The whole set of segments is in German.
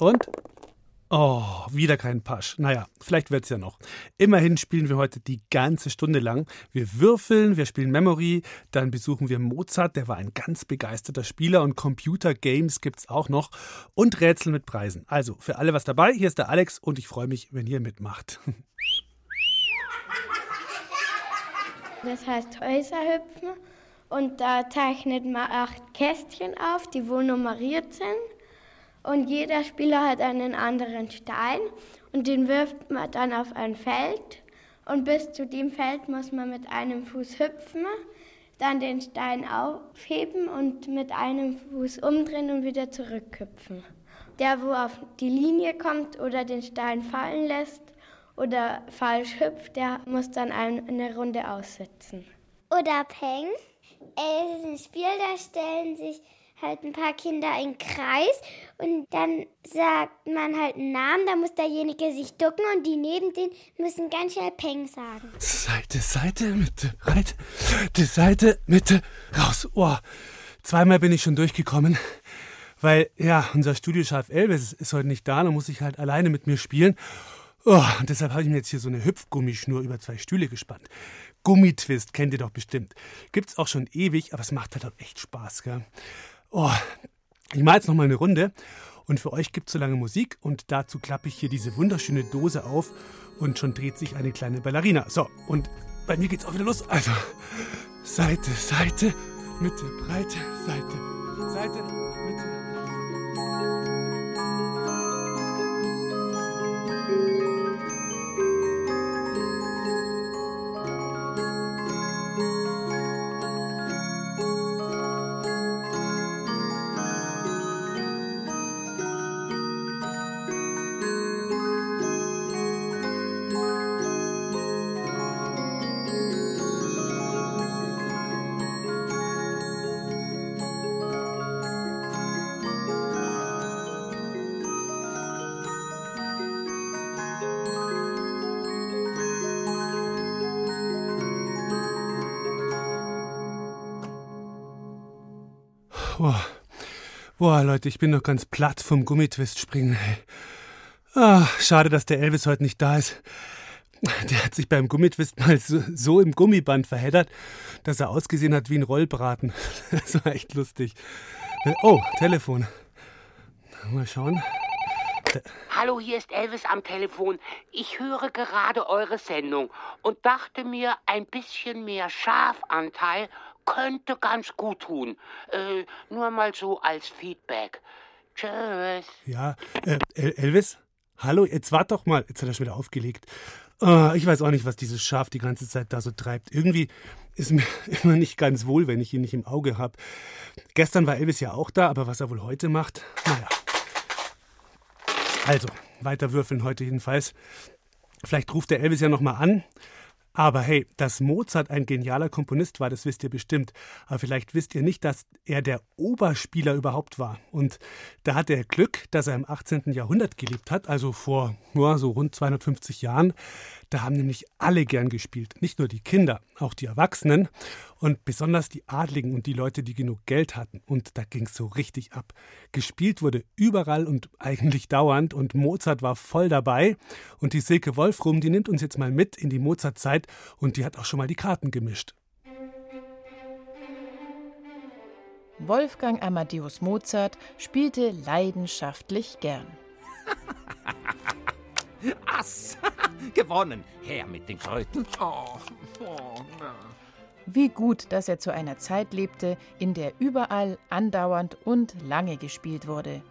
Und. Oh, wieder kein Pasch. Naja, vielleicht wird's ja noch. Immerhin spielen wir heute die ganze Stunde lang. Wir würfeln, wir spielen Memory, dann besuchen wir Mozart, der war ein ganz begeisterter Spieler und Computer Games gibt's auch noch und Rätsel mit Preisen. Also, für alle was dabei. Hier ist der Alex und ich freue mich, wenn ihr mitmacht. Das heißt Häuserhüpfen und da zeichnet man acht Kästchen auf, die wohl nummeriert sind. Und jeder Spieler hat einen anderen Stein und den wirft man dann auf ein Feld. Und bis zu dem Feld muss man mit einem Fuß hüpfen, dann den Stein aufheben und mit einem Fuß umdrehen und wieder zurückhüpfen. Der, wo auf die Linie kommt oder den Stein fallen lässt oder falsch hüpft, der muss dann eine Runde aussetzen. Oder Peng. Es ist ein Spiel, da stellen sich halt ein paar Kinder in Kreis und dann sagt man halt einen Namen, da muss derjenige sich ducken und die neben den müssen ganz schnell Peng sagen. Seite, Seite, Mitte, Breite, die Seite, Mitte, raus. Oh, zweimal bin ich schon durchgekommen. Weil, ja, unser Studioschaf Elvis ist heute nicht da, da muss ich halt alleine mit mir spielen. Oh, und deshalb habe ich mir jetzt hier so eine Hüpfgummischnur über zwei Stühle gespannt. Gummitwist kennt ihr doch bestimmt. Gibt's auch schon ewig, aber es macht halt auch echt Spaß, gell? Oh, ich mache jetzt noch mal eine Runde und für euch gibt's so lange Musik und dazu klappe ich hier diese wunderschöne Dose auf und schon dreht sich eine kleine Ballerina. So, und bei mir geht's auch wieder los. Also, Seite, Seite, Mitte, Breite, Seite, Seite, Boah. Boah, Leute, ich bin noch ganz platt vom Gummitwist springen. Ah, schade, dass der Elvis heute nicht da ist. Der hat sich beim Gummitwist mal so, so, im Gummiband verheddert, dass er ausgesehen hat wie ein Rollbraten. Das war echt lustig. Oh, Telefon. Mal schauen. Hallo, hier ist Elvis am Telefon. Ich höre gerade eure Sendung und dachte mir, ein bisschen mehr Schafanteil könnte ganz gut tun. Äh, nur mal so als Feedback. Tschüss. Ja, äh, Elvis? Hallo, jetzt wart doch mal. Jetzt hat er schon wieder aufgelegt. Oh, ich weiß auch nicht, was dieses Schaf die ganze Zeit da so treibt. Irgendwie ist mir immer nicht ganz wohl, wenn ich ihn nicht im Auge habe. Gestern war Elvis ja auch da, aber was er wohl heute macht, naja. Also, weiter würfeln heute jedenfalls. Vielleicht ruft der Elvis ja nochmal an. Aber hey, dass Mozart ein genialer Komponist war, das wisst ihr bestimmt. Aber vielleicht wisst ihr nicht, dass er der Oberspieler überhaupt war. Und da hat er Glück, dass er im 18. Jahrhundert gelebt hat, also vor nur so rund 250 Jahren. Da haben nämlich alle gern gespielt. Nicht nur die Kinder, auch die Erwachsenen und besonders die Adligen und die Leute, die genug Geld hatten. Und da ging es so richtig ab. Gespielt wurde überall und eigentlich dauernd und Mozart war voll dabei. Und die Silke Wolfrum, die nimmt uns jetzt mal mit in die Mozart-Zeit und die hat auch schon mal die Karten gemischt. Wolfgang Amadeus Mozart spielte leidenschaftlich gern. Ass! Gewonnen! Her mit den Kröten! Oh, oh, na. Wie gut, dass er zu einer Zeit lebte, in der überall andauernd und lange gespielt wurde.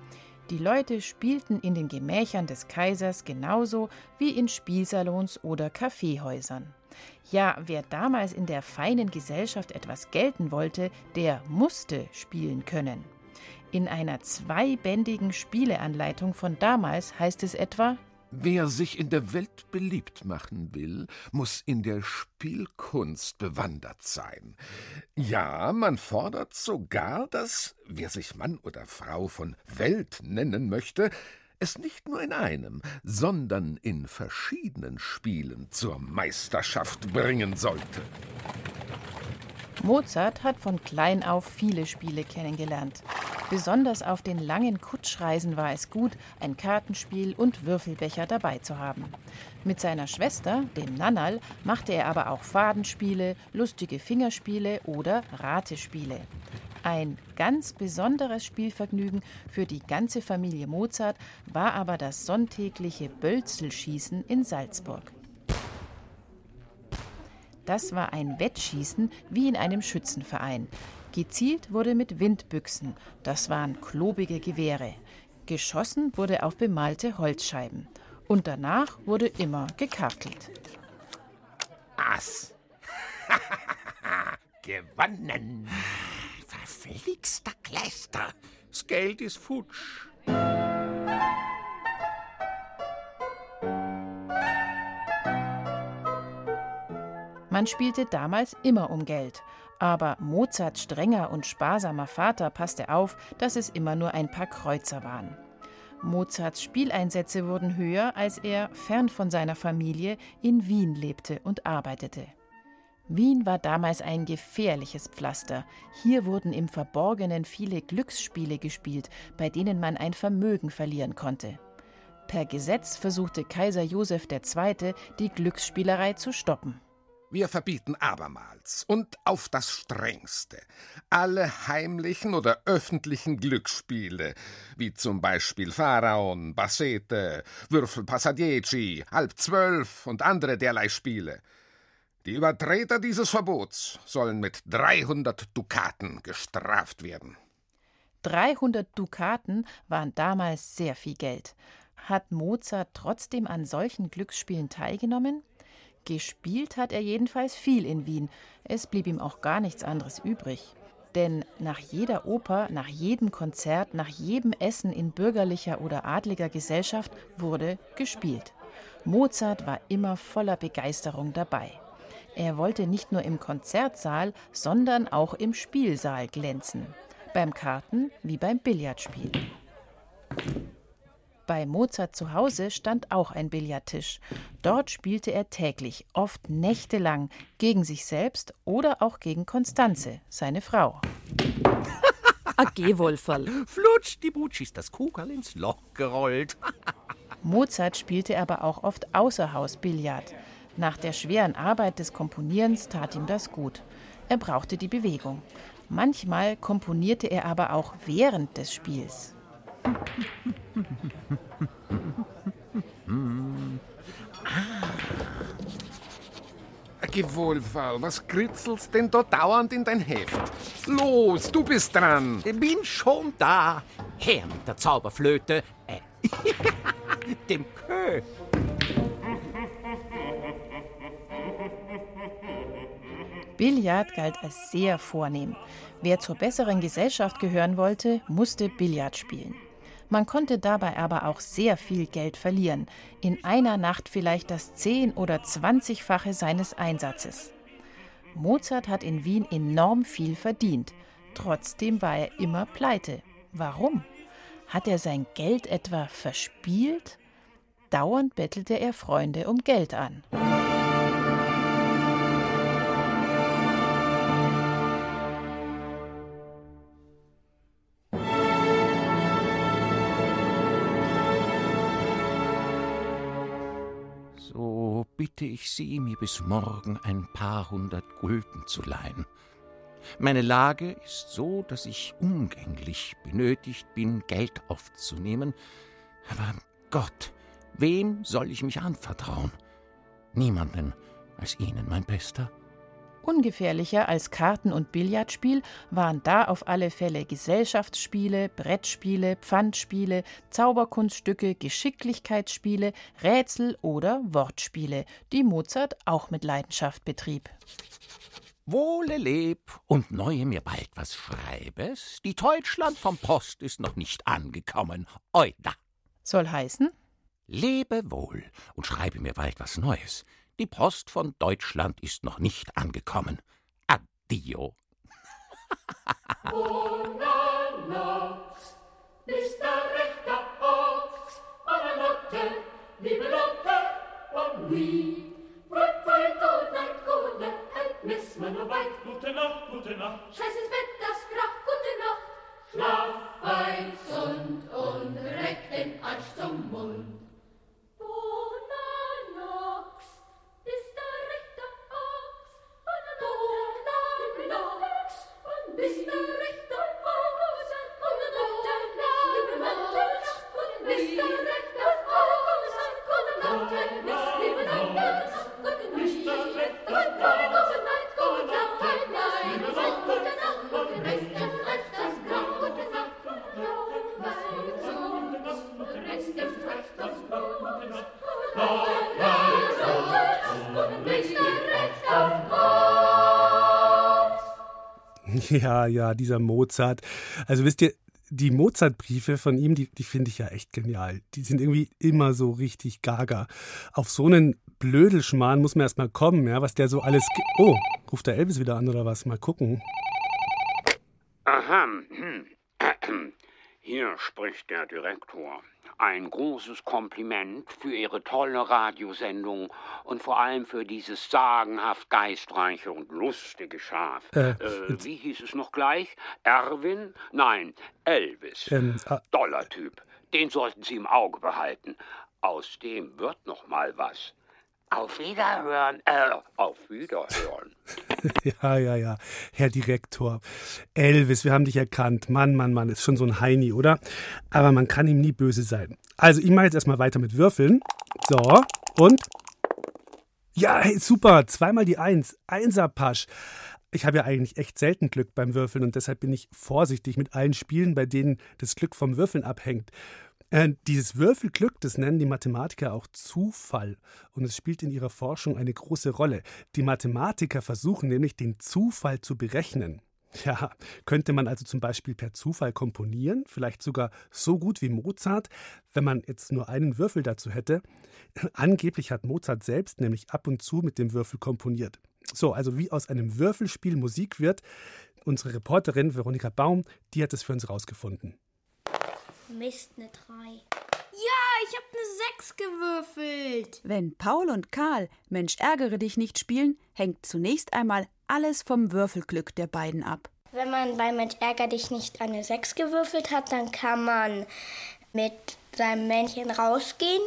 Die Leute spielten in den Gemächern des Kaisers genauso wie in Spielsalons oder Kaffeehäusern. Ja, wer damals in der feinen Gesellschaft etwas gelten wollte, der musste spielen können. In einer zweibändigen Spieleanleitung von damals heißt es etwa Wer sich in der Welt beliebt machen will, muss in der Spielkunst bewandert sein. Ja, man fordert sogar, dass, wer sich Mann oder Frau von Welt nennen möchte, es nicht nur in einem, sondern in verschiedenen Spielen zur Meisterschaft bringen sollte. Mozart hat von klein auf viele Spiele kennengelernt. Besonders auf den langen Kutschreisen war es gut, ein Kartenspiel und Würfelbecher dabei zu haben. Mit seiner Schwester, dem Nannal, machte er aber auch Fadenspiele, lustige Fingerspiele oder Ratespiele. Ein ganz besonderes Spielvergnügen für die ganze Familie Mozart war aber das sonntägliche Bölzelschießen in Salzburg. Das war ein Wettschießen wie in einem Schützenverein. Gezielt wurde mit Windbüchsen, das waren klobige Gewehre. Geschossen wurde auf bemalte Holzscheiben. Und danach wurde immer gekartelt. Ass. Gewonnen. Verflixter Kläster. Das Geld ist futsch. Man spielte damals immer um Geld. Aber Mozarts strenger und sparsamer Vater passte auf, dass es immer nur ein paar Kreuzer waren. Mozarts Spieleinsätze wurden höher, als er, fern von seiner Familie, in Wien lebte und arbeitete. Wien war damals ein gefährliches Pflaster. Hier wurden im Verborgenen viele Glücksspiele gespielt, bei denen man ein Vermögen verlieren konnte. Per Gesetz versuchte Kaiser Joseph II., die Glücksspielerei zu stoppen. Wir verbieten abermals und auf das strengste alle heimlichen oder öffentlichen Glücksspiele, wie zum Beispiel Pharaon, Bassete, Würfel Passadieci, Halb zwölf und andere derlei Spiele. Die Übertreter dieses Verbots sollen mit 300 Dukaten gestraft werden. 300 Dukaten waren damals sehr viel Geld. Hat Mozart trotzdem an solchen Glücksspielen teilgenommen? Gespielt hat er jedenfalls viel in Wien. Es blieb ihm auch gar nichts anderes übrig. Denn nach jeder Oper, nach jedem Konzert, nach jedem Essen in bürgerlicher oder adliger Gesellschaft wurde gespielt. Mozart war immer voller Begeisterung dabei. Er wollte nicht nur im Konzertsaal, sondern auch im Spielsaal glänzen. Beim Karten wie beim Billardspiel. Bei Mozart zu Hause stand auch ein Billardtisch. Dort spielte er täglich, oft nächtelang, gegen sich selbst oder auch gegen Konstanze, seine Frau. A Gehwolferl. Flutsch, die Butsch ist das Kugerl ins Loch gerollt. Mozart spielte aber auch oft Außerhausbillard. Nach der schweren Arbeit des Komponierens tat ihm das gut. Er brauchte die Bewegung. Manchmal komponierte er aber auch während des Spiels. Ah. Gewohlfall, was kritzelst denn da dauernd in dein Heft? Los, du bist dran. Ich bin schon da. Her mit der Zauberflöte. Äh, dem Kö. Billard galt als sehr vornehm. Wer zur besseren Gesellschaft gehören wollte, musste Billard spielen. Man konnte dabei aber auch sehr viel Geld verlieren, in einer Nacht vielleicht das zehn- oder zwanzigfache seines Einsatzes. Mozart hat in Wien enorm viel verdient, trotzdem war er immer pleite. Warum? Hat er sein Geld etwa verspielt? Dauernd bettelte er Freunde um Geld an. Bitte ich Sie, mir bis morgen ein paar hundert Gulden zu leihen. Meine Lage ist so, dass ich umgänglich benötigt bin, Geld aufzunehmen. Aber Gott, wem soll ich mich anvertrauen? Niemanden als Ihnen, mein Bester. Ungefährlicher als Karten- und Billardspiel waren da auf alle Fälle Gesellschaftsspiele, Brettspiele, Pfandspiele, Zauberkunststücke, Geschicklichkeitsspiele, Rätsel oder Wortspiele, die Mozart auch mit Leidenschaft betrieb. Wohle leb und neue mir bald was schreibes. Die Deutschland vom Post ist noch nicht angekommen. Oida. Soll heißen? Lebe wohl und schreibe mir bald was Neues. Die Post von Deutschland ist noch nicht angekommen. Addio. Gute, miss man nur weit. Gute Nacht, gute Nacht. Scheiß ins Bett, Ja, ja, dieser Mozart. Also wisst ihr, die Mozart-Briefe von ihm, die, die finde ich ja echt genial. Die sind irgendwie immer so richtig gaga. Auf so einen Blödelschmarrn muss man erst mal kommen, ja, was der so alles. Oh, ruft der Elvis wieder an oder was? Mal gucken. Aha. hm. Hier spricht der Direktor. Ein großes Kompliment für Ihre tolle Radiosendung und vor allem für dieses sagenhaft geistreiche und lustige Schaf. Äh, Äh, wie hieß es noch gleich? Erwin? Nein, Elvis. Ähm, ah, Doller Typ. Den sollten Sie im Auge behalten. Aus dem wird noch mal was. Auf Wiederhören. Äh, auf Wiederhören. ja, ja, ja. Herr Direktor. Elvis, wir haben dich erkannt. Mann, Mann, Mann, ist schon so ein Heini, oder? Aber man kann ihm nie böse sein. Also, ich mache jetzt erstmal weiter mit Würfeln. So, und. Ja, hey, super. Zweimal die Eins. Einser-Pasch. Ich habe ja eigentlich echt selten Glück beim Würfeln und deshalb bin ich vorsichtig mit allen Spielen, bei denen das Glück vom Würfeln abhängt. Äh, dieses Würfelglück, das nennen die Mathematiker auch Zufall. Und es spielt in ihrer Forschung eine große Rolle. Die Mathematiker versuchen nämlich, den Zufall zu berechnen. Ja, könnte man also zum Beispiel per Zufall komponieren, vielleicht sogar so gut wie Mozart, wenn man jetzt nur einen Würfel dazu hätte. Angeblich hat Mozart selbst nämlich ab und zu mit dem Würfel komponiert. So, also wie aus einem Würfelspiel Musik wird, unsere Reporterin Veronika Baum, die hat es für uns rausgefunden. Mist, eine 3. Ja, ich habe eine 6 gewürfelt. Wenn Paul und Karl Mensch ärgere dich nicht spielen, hängt zunächst einmal alles vom Würfelglück der beiden ab. Wenn man bei Mensch ärger dich nicht eine 6 gewürfelt hat, dann kann man mit seinem Männchen rausgehen,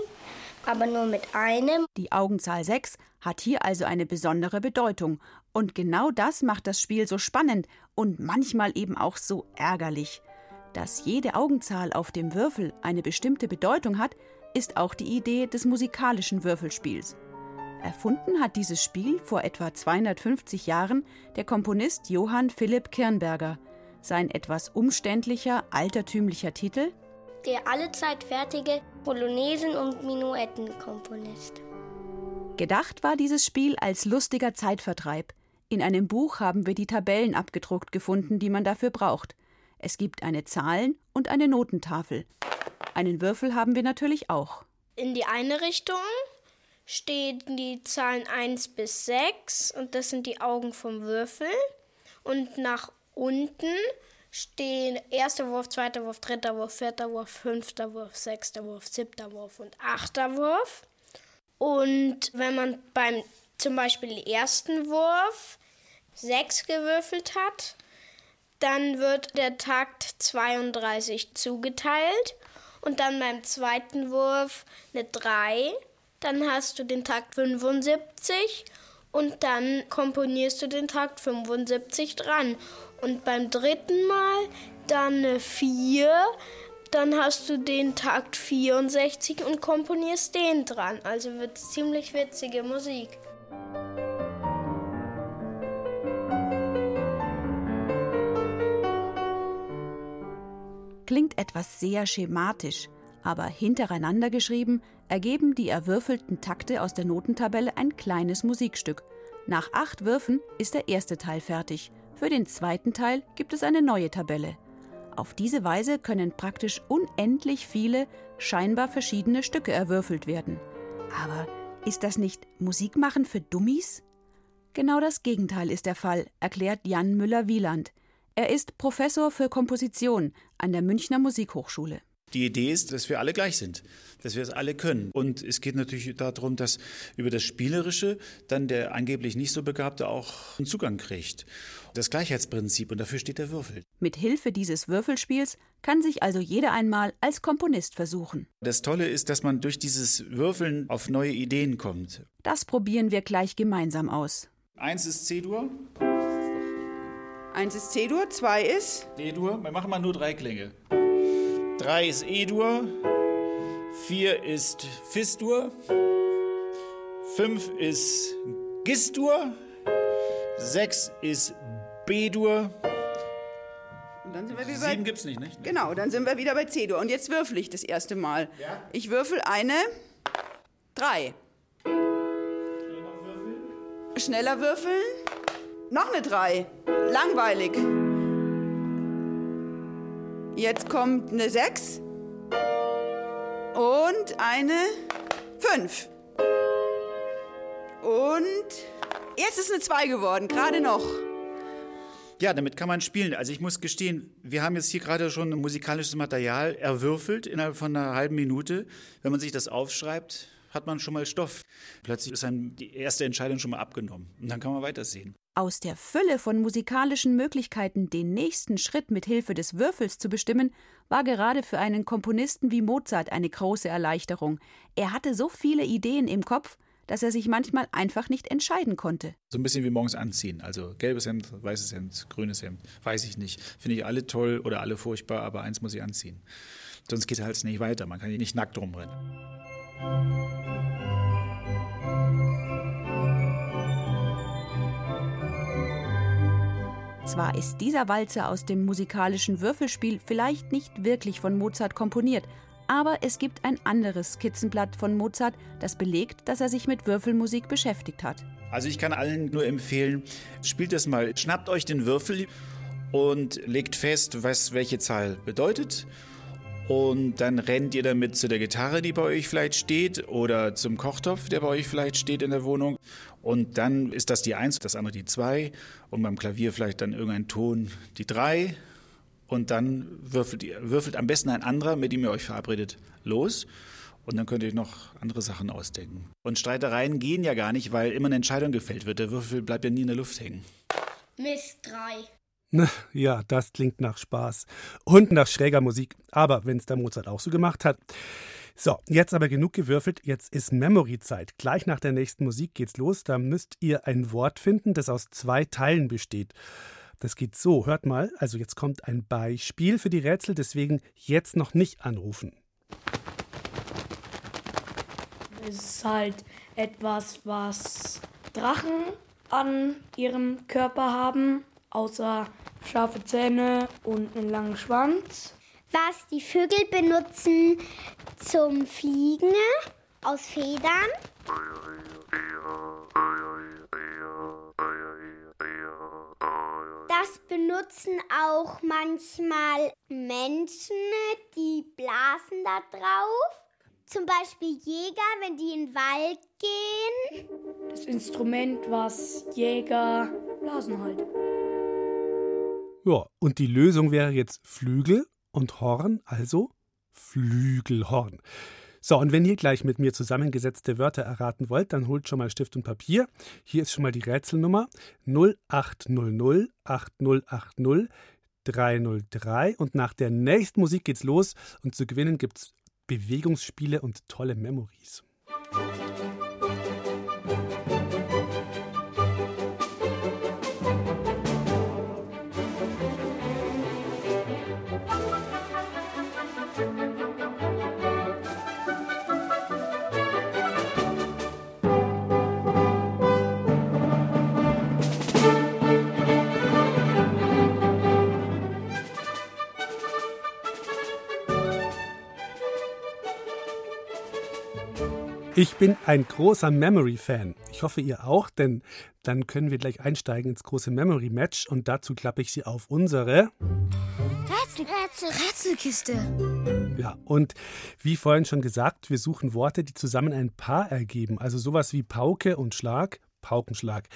aber nur mit einem. Die Augenzahl 6 hat hier also eine besondere Bedeutung. Und genau das macht das Spiel so spannend und manchmal eben auch so ärgerlich. Dass jede Augenzahl auf dem Würfel eine bestimmte Bedeutung hat, ist auch die Idee des musikalischen Würfelspiels. Erfunden hat dieses Spiel vor etwa 250 Jahren der Komponist Johann Philipp Kirnberger. Sein etwas umständlicher, altertümlicher Titel Der allezeit fertige Polonaisen- und Minuettenkomponist. Gedacht war dieses Spiel als lustiger Zeitvertreib. In einem Buch haben wir die Tabellen abgedruckt gefunden, die man dafür braucht. Es gibt eine Zahlen- und eine Notentafel. Einen Würfel haben wir natürlich auch. In die eine Richtung stehen die Zahlen 1 bis 6 und das sind die Augen vom Würfel. Und nach unten stehen erster Wurf, zweiter Wurf, dritter Wurf, vierter Wurf, fünfter Wurf, sechster Wurf, siebter Wurf und achter Wurf. Und wenn man beim zum Beispiel ersten Wurf 6 gewürfelt hat, dann wird der Takt 32 zugeteilt und dann beim zweiten Wurf eine 3. Dann hast du den Takt 75 und dann komponierst du den Takt 75 dran. Und beim dritten Mal dann eine 4. Dann hast du den Takt 64 und komponierst den dran. Also wird ziemlich witzige Musik. Klingt etwas sehr schematisch, aber hintereinander geschrieben ergeben die erwürfelten Takte aus der Notentabelle ein kleines Musikstück. Nach acht Würfen ist der erste Teil fertig. Für den zweiten Teil gibt es eine neue Tabelle. Auf diese Weise können praktisch unendlich viele, scheinbar verschiedene Stücke erwürfelt werden. Aber ist das nicht Musikmachen für Dummies? Genau das Gegenteil ist der Fall, erklärt Jan Müller-Wieland. Er ist Professor für Komposition an der Münchner Musikhochschule. Die Idee ist, dass wir alle gleich sind, dass wir es alle können. Und es geht natürlich darum, dass über das Spielerische dann der angeblich nicht so Begabte auch einen Zugang kriegt. Das Gleichheitsprinzip, und dafür steht der Würfel. Mit Hilfe dieses Würfelspiels kann sich also jeder einmal als Komponist versuchen. Das Tolle ist, dass man durch dieses Würfeln auf neue Ideen kommt. Das probieren wir gleich gemeinsam aus. Eins ist C-Dur. Eins ist C-Dur, zwei ist D-Dur. Wir machen mal nur drei Klänge. Drei ist E-Dur. Vier ist Fis-Dur. Fünf ist Gis-Dur. Sechs ist B-Dur. Und dann sind wir wieder Sieben bei, gibt's nicht, nicht? Genau, dann sind wir wieder bei C-Dur. Und jetzt würfel ich das erste Mal. Ja? Ich würfel eine drei. Schneller würfeln. Noch eine drei. Langweilig. Jetzt kommt eine sechs. Und eine fünf. Und jetzt ist eine zwei geworden, gerade noch. Ja, damit kann man spielen. Also ich muss gestehen, wir haben jetzt hier gerade schon musikalisches Material erwürfelt innerhalb von einer halben Minute. Wenn man sich das aufschreibt, hat man schon mal Stoff. Plötzlich ist einem die erste Entscheidung schon mal abgenommen. Und dann kann man weitersehen. Aus der Fülle von musikalischen Möglichkeiten den nächsten Schritt mit Hilfe des Würfels zu bestimmen, war gerade für einen Komponisten wie Mozart eine große Erleichterung. Er hatte so viele Ideen im Kopf, dass er sich manchmal einfach nicht entscheiden konnte. So ein bisschen wie morgens anziehen. Also gelbes Hemd, weißes Hemd, grünes Hemd, weiß ich nicht. Finde ich alle toll oder alle furchtbar, aber eins muss ich anziehen. Sonst geht es halt nicht weiter. Man kann hier nicht nackt rumrennen. Zwar ist dieser Walzer aus dem musikalischen Würfelspiel vielleicht nicht wirklich von Mozart komponiert, aber es gibt ein anderes Skizzenblatt von Mozart, das belegt, dass er sich mit Würfelmusik beschäftigt hat. Also ich kann allen nur empfehlen, spielt das mal. Schnappt euch den Würfel und legt fest, was welche Zahl bedeutet. Und dann rennt ihr damit zu der Gitarre, die bei euch vielleicht steht, oder zum Kochtopf, der bei euch vielleicht steht in der Wohnung. Und dann ist das die Eins, das andere die Zwei. Und beim Klavier vielleicht dann irgendein Ton die Drei. Und dann würfelt, ihr, würfelt am besten ein anderer, mit dem ihr euch verabredet, los. Und dann könnt ihr euch noch andere Sachen ausdenken. Und Streitereien gehen ja gar nicht, weil immer eine Entscheidung gefällt wird. Der Würfel bleibt ja nie in der Luft hängen. Miss 3. Ja, das klingt nach Spaß und nach schräger Musik. Aber wenn es der Mozart auch so gemacht hat. So, jetzt aber genug gewürfelt. Jetzt ist Memory-Zeit. Gleich nach der nächsten Musik geht's los. Da müsst ihr ein Wort finden, das aus zwei Teilen besteht. Das geht so. Hört mal. Also jetzt kommt ein Beispiel für die Rätsel. Deswegen jetzt noch nicht anrufen. Es ist halt etwas, was Drachen an ihrem Körper haben, außer scharfe Zähne und einen langen Schwanz. Was die Vögel benutzen zum Fliegen aus Federn. Das benutzen auch manchmal Menschen, die blasen da drauf. Zum Beispiel Jäger, wenn die in den Wald gehen. Das Instrument, was Jäger blasen halt. Ja, und die Lösung wäre jetzt Flügel und Horn, also Flügelhorn. So, und wenn ihr gleich mit mir zusammengesetzte Wörter erraten wollt, dann holt schon mal Stift und Papier. Hier ist schon mal die Rätselnummer 0800 8080 303 und nach der nächsten Musik geht's los und zu gewinnen gibt's Bewegungsspiele und tolle Memories. Ich bin ein großer Memory-Fan. Ich hoffe, ihr auch, denn dann können wir gleich einsteigen ins große Memory-Match und dazu klappe ich sie auf unsere. Rätsel, Rätsel, Rätselkiste. Ja, und wie vorhin schon gesagt, wir suchen Worte, die zusammen ein Paar ergeben. Also sowas wie Pauke und Schlag, Paukenschlag.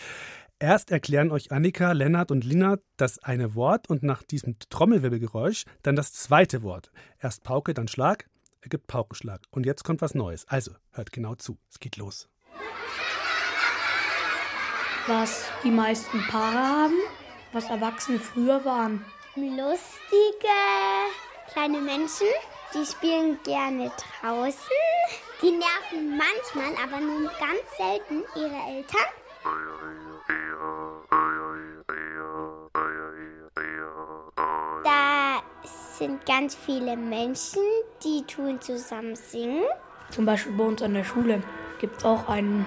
Erst erklären euch Annika, Lennart und Lina das eine Wort und nach diesem Trommelwirbelgeräusch dann das zweite Wort. Erst Pauke, dann Schlag, ergibt Paukenschlag. Und jetzt kommt was Neues. Also, hört genau zu. Es geht los. Was die meisten Paare haben, was Erwachsene früher waren. Lustige kleine Menschen, die spielen gerne draußen. Die nerven manchmal, aber nur ganz selten ihre Eltern. Sind ganz viele Menschen, die tun zusammen singen. Zum Beispiel bei uns an der Schule gibt es auch einen.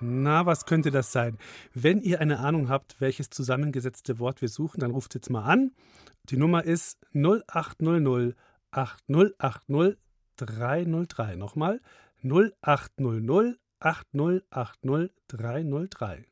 Na, was könnte das sein? Wenn ihr eine Ahnung habt, welches zusammengesetzte Wort wir suchen, dann ruft jetzt mal an. Die Nummer ist 0800 8080 303. Nochmal 0800 8080 303.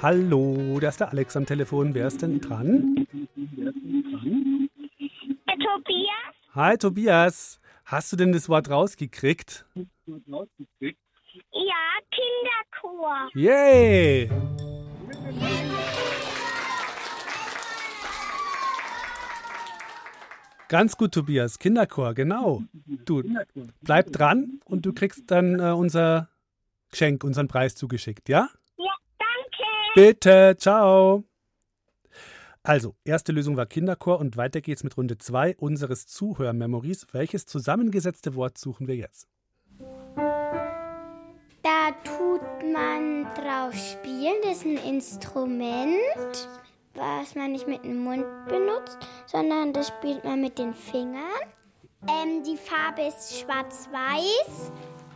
Hallo, da ist der Alex am Telefon. Wer ist denn dran? Tobias? Hi, Tobias. Hast du denn das Wort rausgekriegt? Ja, Kinderchor. Yay! Ganz gut, Tobias. Kinderchor, genau. Du, bleib dran und du kriegst dann äh, unser Geschenk, unseren Preis zugeschickt, ja? Bitte, ciao. Also, erste Lösung war Kinderchor und weiter geht's mit Runde 2 unseres Zuhörmemories. Welches zusammengesetzte Wort suchen wir jetzt? Da tut man drauf spielen. Das ist ein Instrument, was man nicht mit dem Mund benutzt, sondern das spielt man mit den Fingern. Ähm, die Farbe ist schwarz-weiß.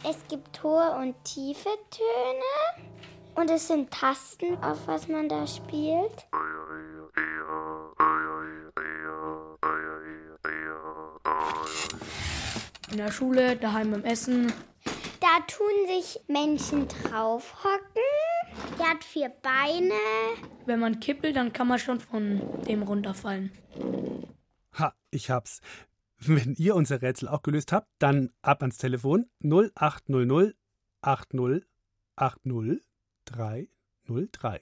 Es gibt hohe und tiefe Töne. Und es sind Tasten, auf was man da spielt. In der Schule, daheim beim Essen. Da tun sich Menschen draufhocken. Der hat vier Beine. Wenn man kippelt, dann kann man schon von dem runterfallen. Ha, ich hab's. Wenn ihr unser Rätsel auch gelöst habt, dann ab ans Telefon 0800 80 80 303.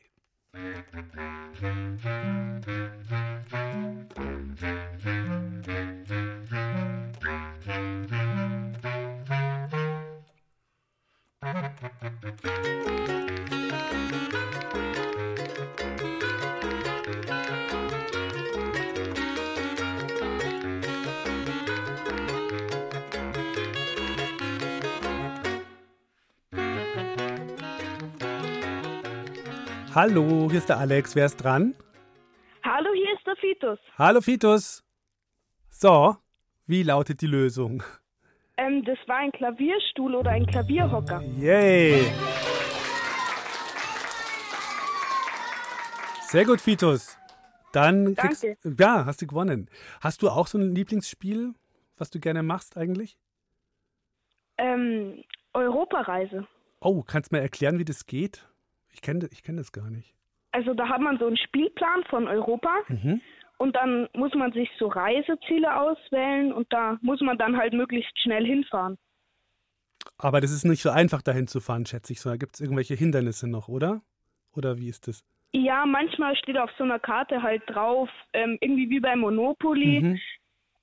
Hallo, hier ist der Alex. Wer ist dran? Hallo, hier ist der Fitus. Hallo, Fitus. So, wie lautet die Lösung? Ähm, das war ein Klavierstuhl oder ein Klavierhocker. Yay! Sehr gut, Fitus. Dann kriegst Danke. ja, hast du gewonnen. Hast du auch so ein Lieblingsspiel, was du gerne machst eigentlich? Ähm, Europareise. Oh, kannst du mir erklären, wie das geht? Ich kenne ich kenn das gar nicht. Also da hat man so einen Spielplan von Europa Mhm. und dann muss man sich so Reiseziele auswählen und da muss man dann halt möglichst schnell hinfahren. Aber das ist nicht so einfach, dahin zu fahren, schätze ich. So, da gibt es irgendwelche Hindernisse noch, oder? Oder wie ist das? Ja, manchmal steht auf so einer Karte halt drauf, ähm, irgendwie wie bei Monopoly, Mhm.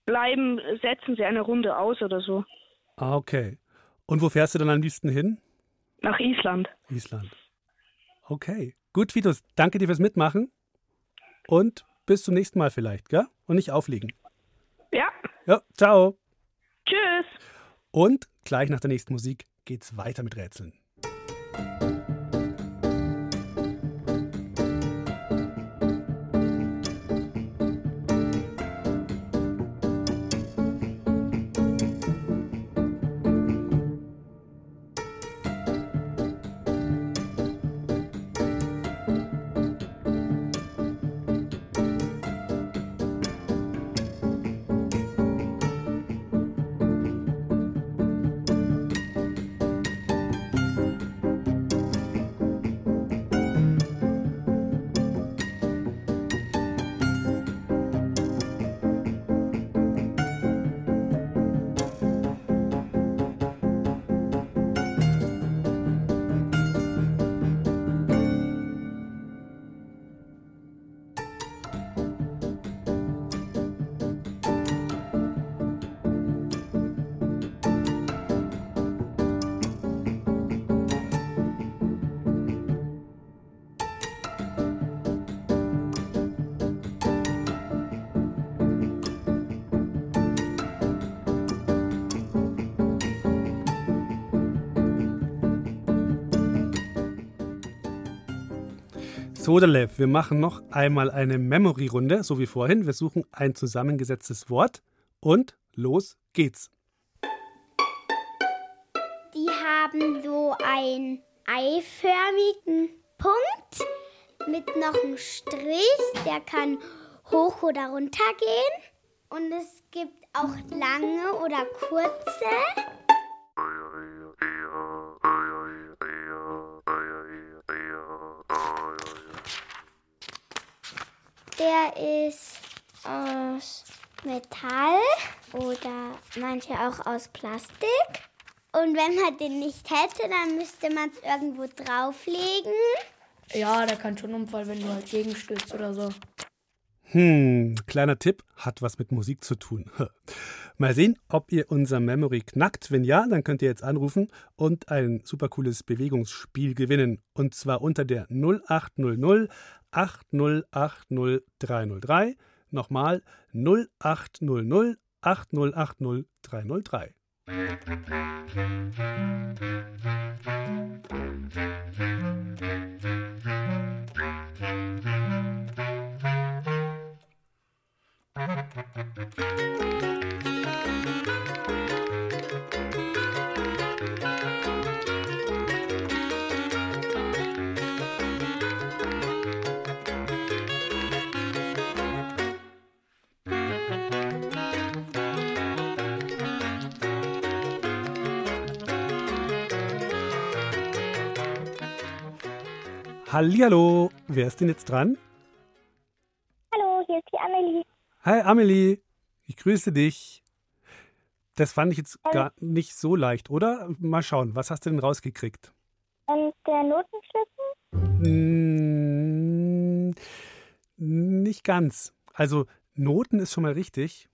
bleiben, setzen Sie eine Runde aus oder so. Ah, okay. Und wo fährst du dann am liebsten hin? Nach Island. Island. Okay. Gut, Vitus, danke dir fürs Mitmachen. Und bis zum nächsten Mal vielleicht, gell? Und nicht auflegen. Ja, ciao. Tschüss. Und gleich nach der nächsten Musik geht's weiter mit Rätseln. Sodalev, wir machen noch einmal eine Memory-Runde, so wie vorhin. Wir suchen ein zusammengesetztes Wort und los geht's. Die haben so einen eiförmigen Punkt mit noch einem Strich, der kann hoch oder runter gehen. Und es gibt auch lange oder kurze. Der ist aus Metall oder manche auch aus Plastik. Und wenn man den nicht hätte, dann müsste man es irgendwo drauflegen. Ja, der kann schon umfallen, wenn du halt gegenstößt oder so. Hm, kleiner Tipp, hat was mit Musik zu tun. Mal sehen, ob ihr unser Memory knackt. Wenn ja, dann könnt ihr jetzt anrufen und ein super cooles Bewegungsspiel gewinnen. Und zwar unter der 0800 8080 303. Nochmal 0800 8080 303. Hallihallo, wer ist denn jetzt dran? Hallo, hier ist die Amelie. Hi Amelie, ich grüße dich. Das fand ich jetzt Hallo. gar nicht so leicht, oder? Mal schauen, was hast du denn rausgekriegt? Und der Notenschlüssel? Hm, nicht ganz. Also Noten ist schon mal richtig.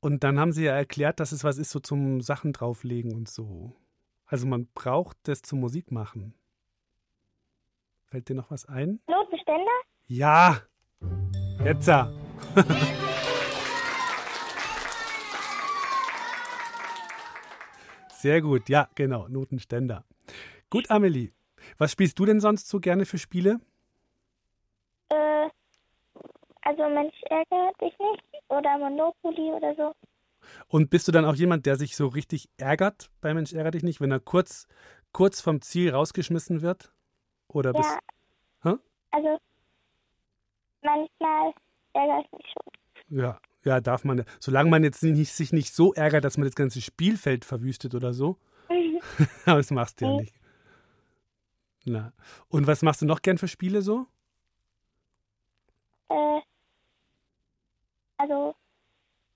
Und dann haben sie ja erklärt, dass es was ist so zum Sachen drauflegen und so. Also man braucht das zum Musik machen. Fällt dir noch was ein? Notenständer? Ja. Jetzt. ja. Sehr gut. Ja, genau. Notenständer. Gut, Amelie. Was spielst du denn sonst so gerne für Spiele? Äh, also Mensch ärgert dich nicht. Oder Monopoly oder so. Und bist du dann auch jemand, der sich so richtig ärgert bei Mensch ärger dich nicht, wenn er kurz, kurz vom Ziel rausgeschmissen wird? Oder bist Ja, Hä? also manchmal ärgere ich mich schon. Ja, ja, darf man. Solange man jetzt nicht, sich nicht so ärgert, dass man das ganze Spielfeld verwüstet oder so. Aber das machst du ja nicht. Na. Und was machst du noch gern für Spiele so? Äh, also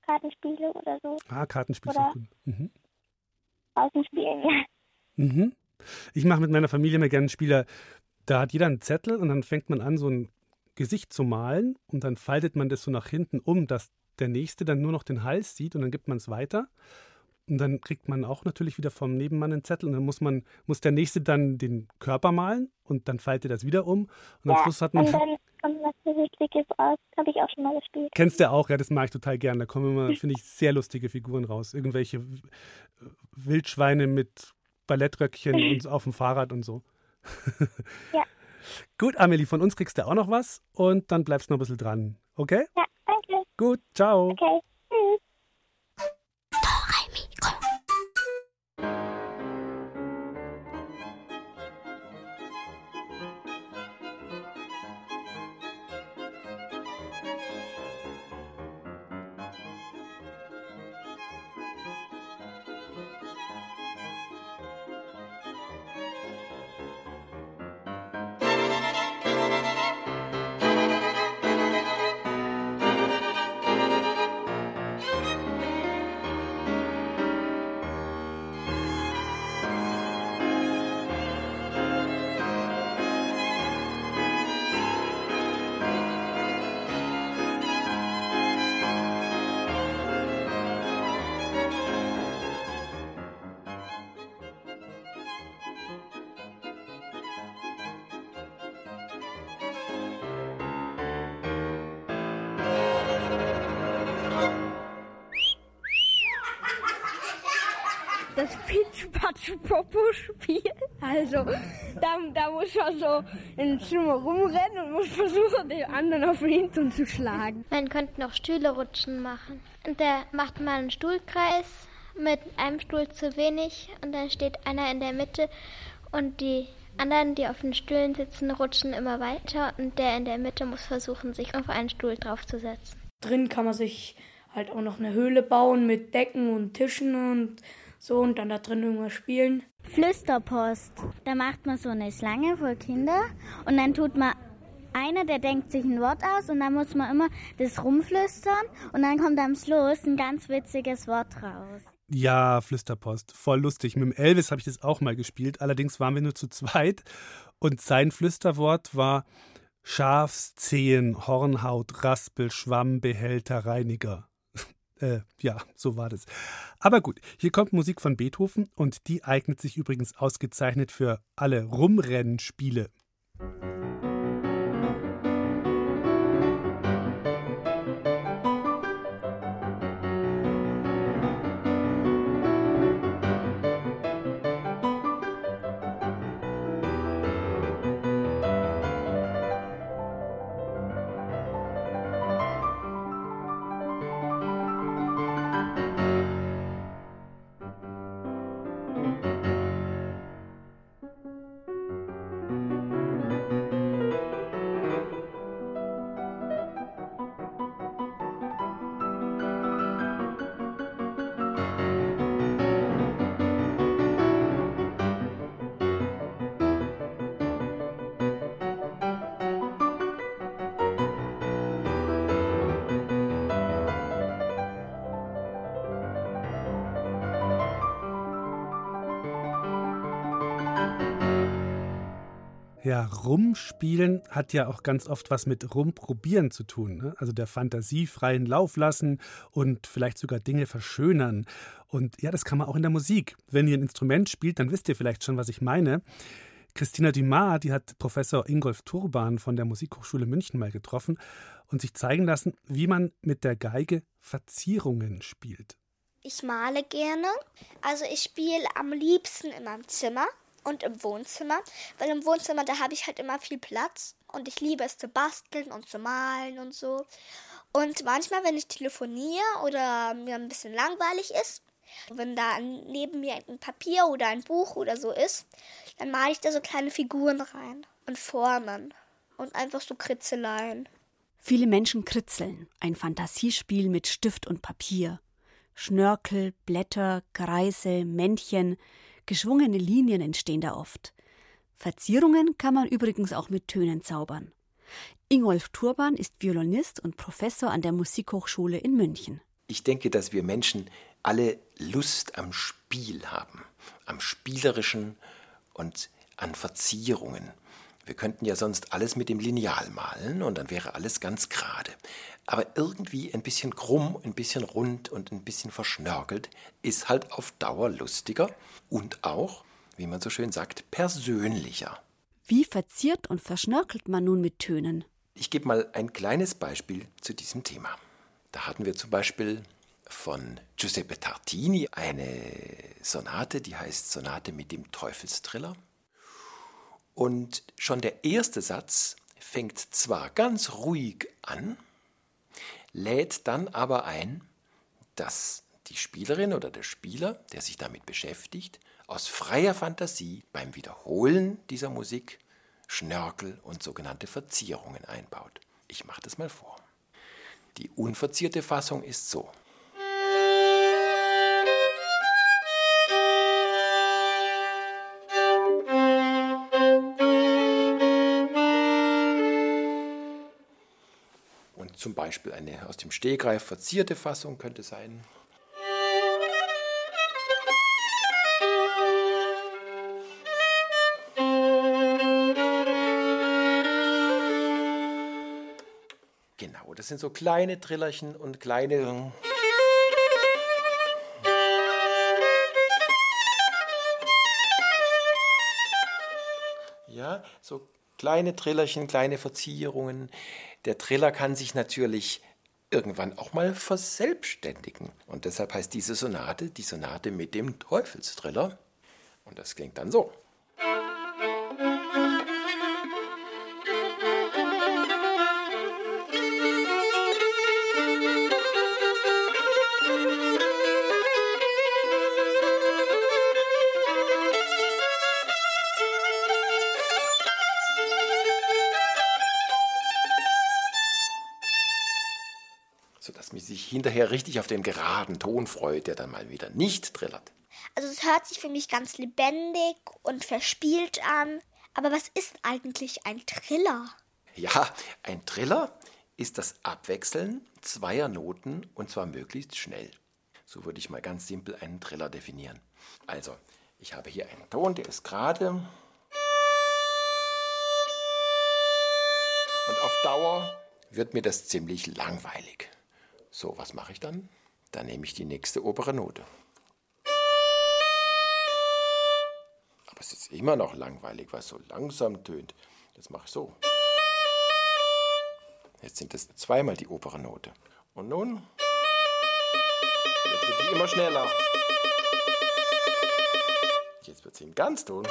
Kartenspiele oder so. Ah, Kartenspiel ist Oder gut. Mhm. Außenspielen, ja. Mhm. Ich mache mit meiner Familie immer gerne Spieler. Da hat jeder einen Zettel und dann fängt man an, so ein Gesicht zu malen und dann faltet man das so nach hinten um, dass der Nächste dann nur noch den Hals sieht und dann gibt man es weiter. Und dann kriegt man auch natürlich wieder vom Nebenmann einen Zettel und dann muss man, muss der Nächste dann den Körper malen und dann faltet das wieder um. Und am Schluss hat man. Und dann kommt was Lustiges raus. Habe ich auch schon mal gespielt. Kennst du auch, ja, das mag ich total gern. Da kommen immer, finde ich, sehr lustige Figuren raus. Irgendwelche Wildschweine mit Ballettröckchen und auf dem Fahrrad und so. Ja. Gut, Amelie, von uns kriegst du auch noch was und dann bleibst du noch ein bisschen dran. Okay? Ja, danke. Gut, ciao. Okay. Pitsch-Patsch-Popo-Spiel. Also, da, da muss man so im Zimmer rumrennen und muss versuchen, den anderen auf den Hintern zu schlagen. Man könnte noch Stühle rutschen machen. Und da macht man einen Stuhlkreis mit einem Stuhl zu wenig und dann steht einer in der Mitte und die anderen, die auf den Stühlen sitzen, rutschen immer weiter und der in der Mitte muss versuchen, sich auf einen Stuhl draufzusetzen. Drin kann man sich halt auch noch eine Höhle bauen mit Decken und Tischen und so und dann da drin irgendwas spielen. Flüsterpost. Da macht man so eine Schlange voll Kinder und dann tut man einer, der denkt sich ein Wort aus und dann muss man immer das rumflüstern und dann kommt am Schluss ein ganz witziges Wort raus. Ja, Flüsterpost. Voll lustig. Mit dem Elvis habe ich das auch mal gespielt. Allerdings waren wir nur zu zweit. Und sein Flüsterwort war Schafszehen, Hornhaut, Raspel, Schwamm, Behälter, Reiniger. Äh, ja, so war das. Aber gut, hier kommt Musik von Beethoven und die eignet sich übrigens ausgezeichnet für alle Rumrennspiele. Ja, rumspielen hat ja auch ganz oft was mit rumprobieren zu tun. Ne? Also der Fantasie freien Lauf lassen und vielleicht sogar Dinge verschönern. Und ja, das kann man auch in der Musik. Wenn ihr ein Instrument spielt, dann wisst ihr vielleicht schon, was ich meine. Christina Dumas, die hat Professor Ingolf Turban von der Musikhochschule München mal getroffen und sich zeigen lassen, wie man mit der Geige Verzierungen spielt. Ich male gerne. Also ich spiele am liebsten in meinem Zimmer und im Wohnzimmer, weil im Wohnzimmer, da habe ich halt immer viel Platz und ich liebe es zu basteln und zu malen und so. Und manchmal, wenn ich telefoniere oder mir ein bisschen langweilig ist, wenn da neben mir ein Papier oder ein Buch oder so ist, dann male ich da so kleine Figuren rein und Formen und einfach so Kritzeleien. Viele Menschen kritzeln, ein Fantasiespiel mit Stift und Papier. Schnörkel, Blätter, Kreise, Männchen, geschwungene Linien entstehen da oft. Verzierungen kann man übrigens auch mit Tönen zaubern. Ingolf Turban ist Violinist und Professor an der Musikhochschule in München. Ich denke, dass wir Menschen alle Lust am Spiel haben, am Spielerischen und an Verzierungen. Wir könnten ja sonst alles mit dem Lineal malen und dann wäre alles ganz gerade. Aber irgendwie ein bisschen krumm, ein bisschen rund und ein bisschen verschnörkelt ist halt auf Dauer lustiger und auch, wie man so schön sagt, persönlicher. Wie verziert und verschnörkelt man nun mit Tönen? Ich gebe mal ein kleines Beispiel zu diesem Thema. Da hatten wir zum Beispiel von Giuseppe Tartini eine Sonate, die heißt Sonate mit dem Teufelstriller. Und schon der erste Satz fängt zwar ganz ruhig an, lädt dann aber ein, dass die Spielerin oder der Spieler, der sich damit beschäftigt, aus freier Fantasie beim Wiederholen dieser Musik Schnörkel und sogenannte Verzierungen einbaut. Ich mache das mal vor. Die unverzierte Fassung ist so. Zum Beispiel eine aus dem Stehgreif verzierte Fassung könnte sein. Genau, das sind so kleine Trillerchen und kleine. Ja, so kleine Trillerchen, kleine Verzierungen. Der Triller kann sich natürlich irgendwann auch mal verselbstständigen. Und deshalb heißt diese Sonate die Sonate mit dem Teufelstriller. Und das klingt dann so. Hinterher richtig auf den geraden Ton freut, der dann mal wieder nicht trillert. Also es hört sich für mich ganz lebendig und verspielt an. Aber was ist eigentlich ein Triller? Ja, ein Triller ist das Abwechseln zweier Noten und zwar möglichst schnell. So würde ich mal ganz simpel einen Triller definieren. Also, ich habe hier einen Ton, der ist gerade. Und auf Dauer wird mir das ziemlich langweilig. So, was mache ich dann? Dann nehme ich die nächste obere Note. Aber es ist immer noch langweilig, weil es so langsam tönt. Jetzt mache ich so. Jetzt sind es zweimal die obere Note. Und nun? Jetzt wird die immer schneller. Jetzt wird sie im Ganzton.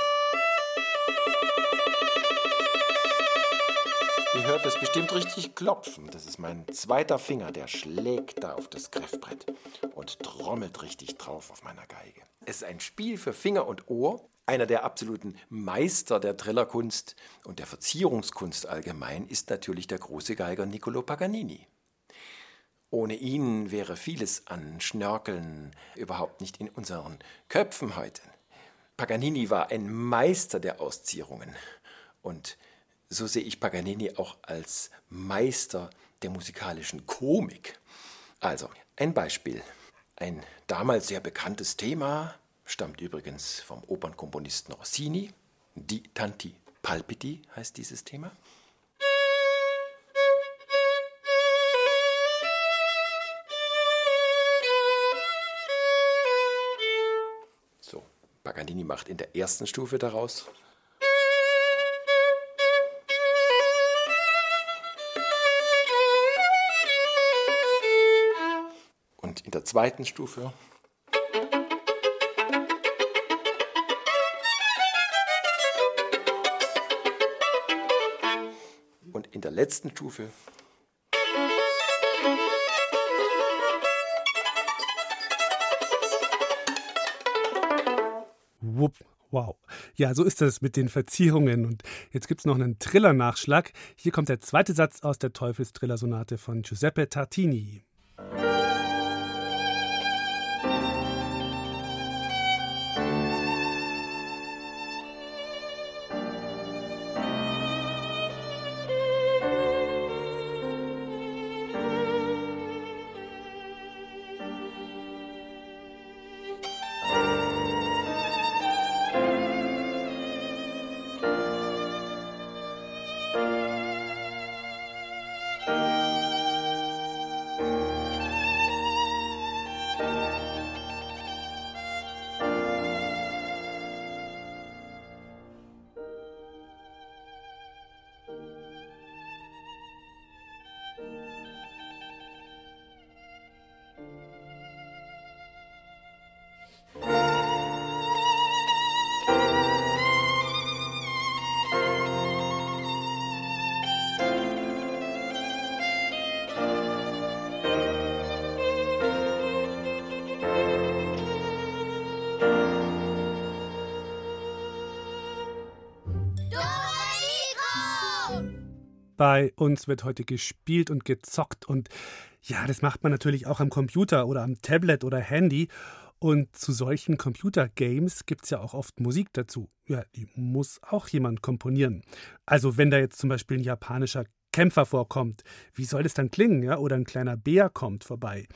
Ihr hört es bestimmt richtig klopfen. Das ist mein zweiter Finger, der schlägt da auf das Griffbrett und trommelt richtig drauf auf meiner Geige. Es ist ein Spiel für Finger und Ohr. Einer der absoluten Meister der Trillerkunst und der Verzierungskunst allgemein ist natürlich der große Geiger Niccolo Paganini. Ohne ihn wäre vieles an Schnörkeln überhaupt nicht in unseren Köpfen heute. Paganini war ein Meister der Auszierungen und so sehe ich Paganini auch als Meister der musikalischen Komik. Also, ein Beispiel. Ein damals sehr bekanntes Thema stammt übrigens vom Opernkomponisten Rossini. Die Tanti Palpiti heißt dieses Thema. So, Paganini macht in der ersten Stufe daraus und in der zweiten Stufe und in der letzten Stufe Wupp, wow. Ja, so ist das mit den Verzierungen. Und jetzt gibt es noch einen Triller-Nachschlag. Hier kommt der zweite Satz aus der Teufelstriller-Sonate von Giuseppe Tartini. Bei uns wird heute gespielt und gezockt und ja, das macht man natürlich auch am Computer oder am Tablet oder Handy. Und zu solchen Computergames gibt es ja auch oft Musik dazu. Ja, die muss auch jemand komponieren. Also wenn da jetzt zum Beispiel ein japanischer Kämpfer vorkommt, wie soll das dann klingen? Ja? Oder ein kleiner Bär kommt vorbei.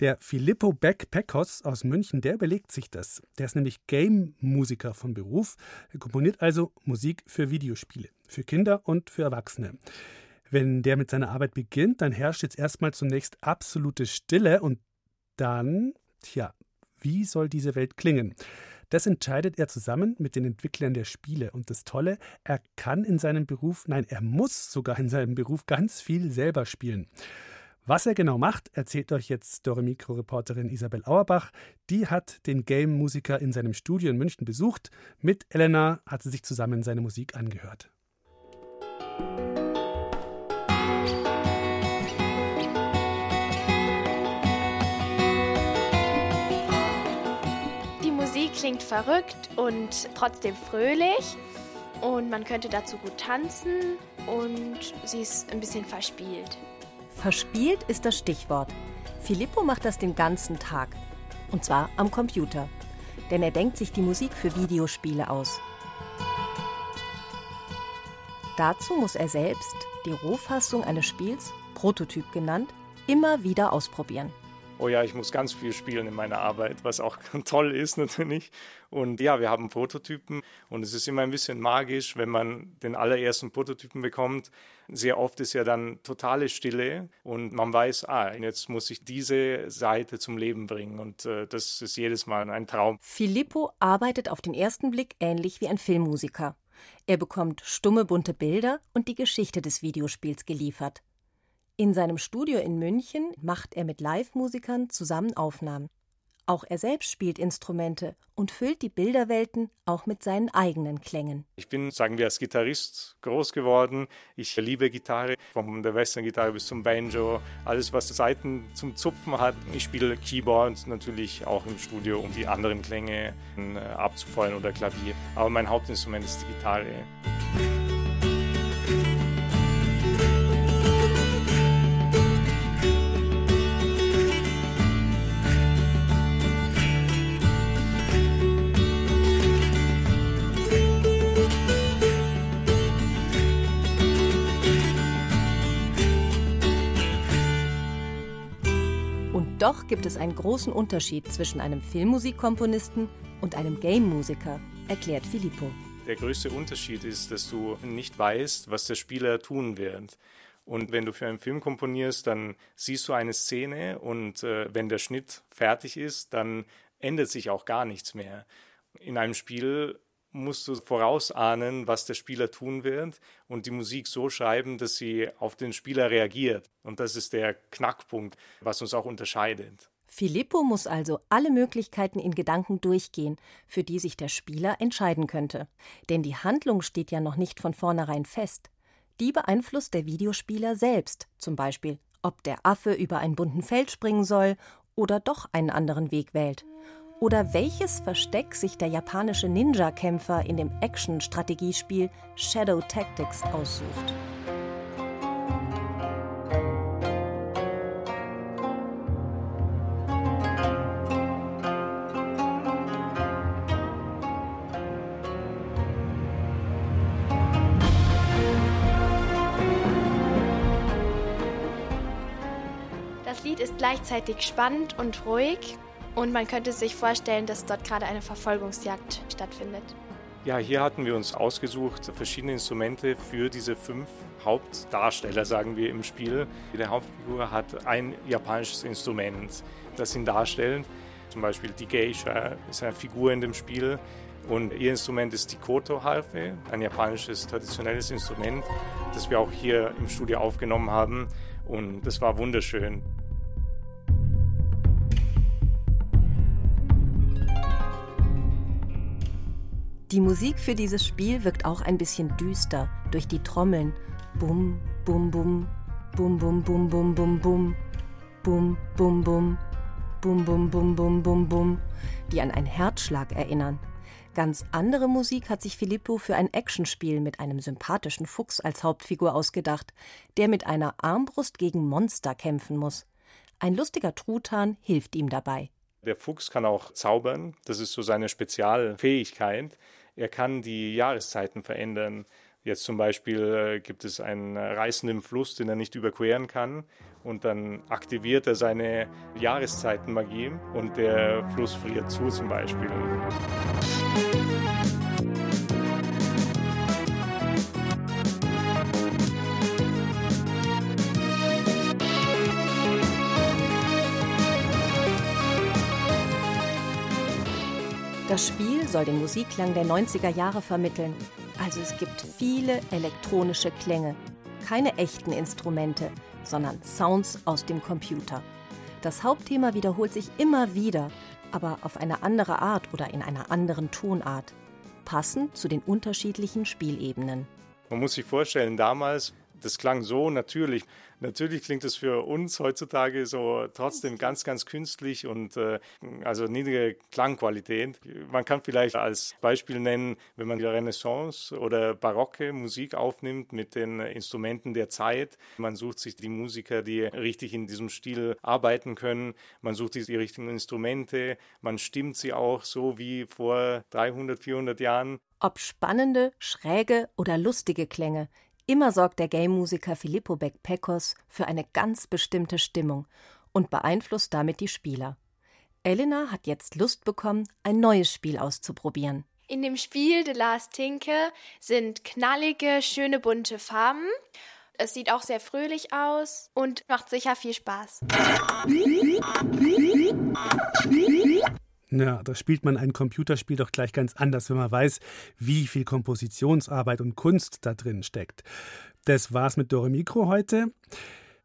Der Filippo Beck Pekos aus München, der überlegt sich das. Der ist nämlich Game-Musiker von Beruf. Er komponiert also Musik für Videospiele, für Kinder und für Erwachsene. Wenn der mit seiner Arbeit beginnt, dann herrscht jetzt erstmal zunächst absolute Stille und dann, tja, wie soll diese Welt klingen? Das entscheidet er zusammen mit den Entwicklern der Spiele. Und das Tolle, er kann in seinem Beruf, nein, er muss sogar in seinem Beruf ganz viel selber spielen. Was er genau macht, erzählt euch jetzt Doremikro-Reporterin Isabel Auerbach. Die hat den Game-Musiker in seinem Studio in München besucht. Mit Elena hat sie sich zusammen seine Musik angehört. Die Musik klingt verrückt und trotzdem fröhlich. Und man könnte dazu gut tanzen und sie ist ein bisschen verspielt. Verspielt ist das Stichwort. Filippo macht das den ganzen Tag. Und zwar am Computer. Denn er denkt sich die Musik für Videospiele aus. Dazu muss er selbst die Rohfassung eines Spiels, Prototyp genannt, immer wieder ausprobieren. Oh ja, ich muss ganz viel spielen in meiner Arbeit, was auch toll ist natürlich. Und ja, wir haben Prototypen und es ist immer ein bisschen magisch, wenn man den allerersten Prototypen bekommt. Sehr oft ist ja dann totale Stille und man weiß, ah, jetzt muss ich diese Seite zum Leben bringen und äh, das ist jedes Mal ein Traum. Filippo arbeitet auf den ersten Blick ähnlich wie ein Filmmusiker. Er bekommt stumme bunte Bilder und die Geschichte des Videospiels geliefert. In seinem Studio in München macht er mit Live-Musikern zusammen Aufnahmen. Auch er selbst spielt Instrumente und füllt die Bilderwelten auch mit seinen eigenen Klängen. Ich bin, sagen wir, als Gitarrist groß geworden. Ich liebe Gitarre, von der Western-Gitarre bis zum Banjo, alles, was Seiten zum Zupfen hat. Ich spiele Keyboard natürlich auch im Studio, um die anderen Klänge äh, abzufeuern oder Klavier. Aber mein Hauptinstrument ist die Gitarre. Doch gibt es einen großen Unterschied zwischen einem Filmmusikkomponisten und einem Game-Musiker, erklärt Filippo. Der größte Unterschied ist, dass du nicht weißt, was der Spieler tun wird. Und wenn du für einen Film komponierst, dann siehst du eine Szene und äh, wenn der Schnitt fertig ist, dann ändert sich auch gar nichts mehr. In einem Spiel musst du vorausahnen, was der Spieler tun wird und die Musik so schreiben, dass sie auf den Spieler reagiert. Und das ist der Knackpunkt, was uns auch unterscheidet. Filippo muss also alle Möglichkeiten in Gedanken durchgehen, für die sich der Spieler entscheiden könnte. Denn die Handlung steht ja noch nicht von vornherein fest. Die beeinflusst der Videospieler selbst, zum Beispiel, ob der Affe über einen bunten Feld springen soll oder doch einen anderen Weg wählt. Oder welches Versteck sich der japanische Ninja-Kämpfer in dem Action-Strategiespiel Shadow Tactics aussucht. Das Lied ist gleichzeitig spannend und ruhig und man könnte sich vorstellen, dass dort gerade eine Verfolgungsjagd stattfindet. Ja, hier hatten wir uns ausgesucht verschiedene Instrumente für diese fünf Hauptdarsteller, sagen wir im Spiel. Jede Hauptfigur hat ein japanisches Instrument, das ihn darstellt. Zum Beispiel die Geisha ist eine Figur in dem Spiel und ihr Instrument ist die Koto-Harfe, ein japanisches traditionelles Instrument, das wir auch hier im Studio aufgenommen haben und das war wunderschön. Die Musik für dieses Spiel wirkt auch ein bisschen düster durch die Trommeln. Bum, bum, bum, bum, bum, bum, bum, bum, bum, bum, bum, bum, bum, bum, bum, bum, bum, bum, die an einen Herzschlag erinnern. Ganz andere Musik hat sich Filippo für ein Actionspiel mit einem sympathischen Fuchs als Hauptfigur ausgedacht, der mit einer Armbrust gegen Monster kämpfen muss. Ein lustiger Truthahn hilft ihm dabei. Der Fuchs kann auch zaubern, das ist so seine Spezialfähigkeit. Er kann die Jahreszeiten verändern. Jetzt zum Beispiel äh, gibt es einen reißenden Fluss, den er nicht überqueren kann. Und dann aktiviert er seine Jahreszeitenmagie und der Fluss friert zu zum Beispiel. Das Spiel soll den Musikklang der 90er Jahre vermitteln. Also es gibt viele elektronische Klänge. Keine echten Instrumente, sondern Sounds aus dem Computer. Das Hauptthema wiederholt sich immer wieder, aber auf eine andere Art oder in einer anderen Tonart. Passend zu den unterschiedlichen Spielebenen. Man muss sich vorstellen, damals, das klang so natürlich. Natürlich klingt es für uns heutzutage so trotzdem ganz, ganz künstlich und äh, also niedrige Klangqualität. Man kann vielleicht als Beispiel nennen, wenn man die Renaissance oder barocke Musik aufnimmt mit den Instrumenten der Zeit. Man sucht sich die Musiker, die richtig in diesem Stil arbeiten können. Man sucht die richtigen Instrumente. Man stimmt sie auch so wie vor 300, 400 Jahren. Ob spannende, schräge oder lustige Klänge, Immer sorgt der Game-Musiker Filippo Beck-Pecos für eine ganz bestimmte Stimmung und beeinflusst damit die Spieler. Elena hat jetzt Lust bekommen, ein neues Spiel auszuprobieren. In dem Spiel The Last Tinker sind knallige, schöne bunte Farben. Es sieht auch sehr fröhlich aus und macht sicher viel Spaß. Ja, da spielt man ein Computerspiel doch gleich ganz anders, wenn man weiß, wie viel Kompositionsarbeit und Kunst da drin steckt. Das war's mit Dore Mikro heute.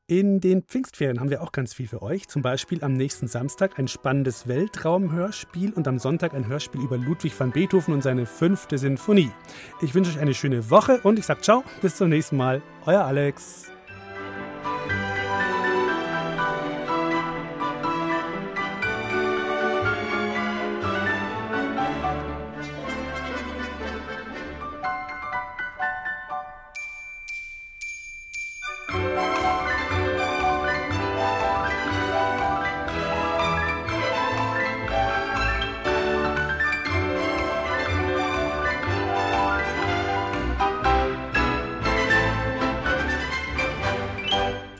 In den Pfingstferien haben wir auch ganz viel für euch. Zum Beispiel am nächsten Samstag ein spannendes Weltraumhörspiel und am Sonntag ein Hörspiel über Ludwig van Beethoven und seine fünfte Sinfonie. Ich wünsche euch eine schöne Woche und ich sage ciao, bis zum nächsten Mal. Euer Alex.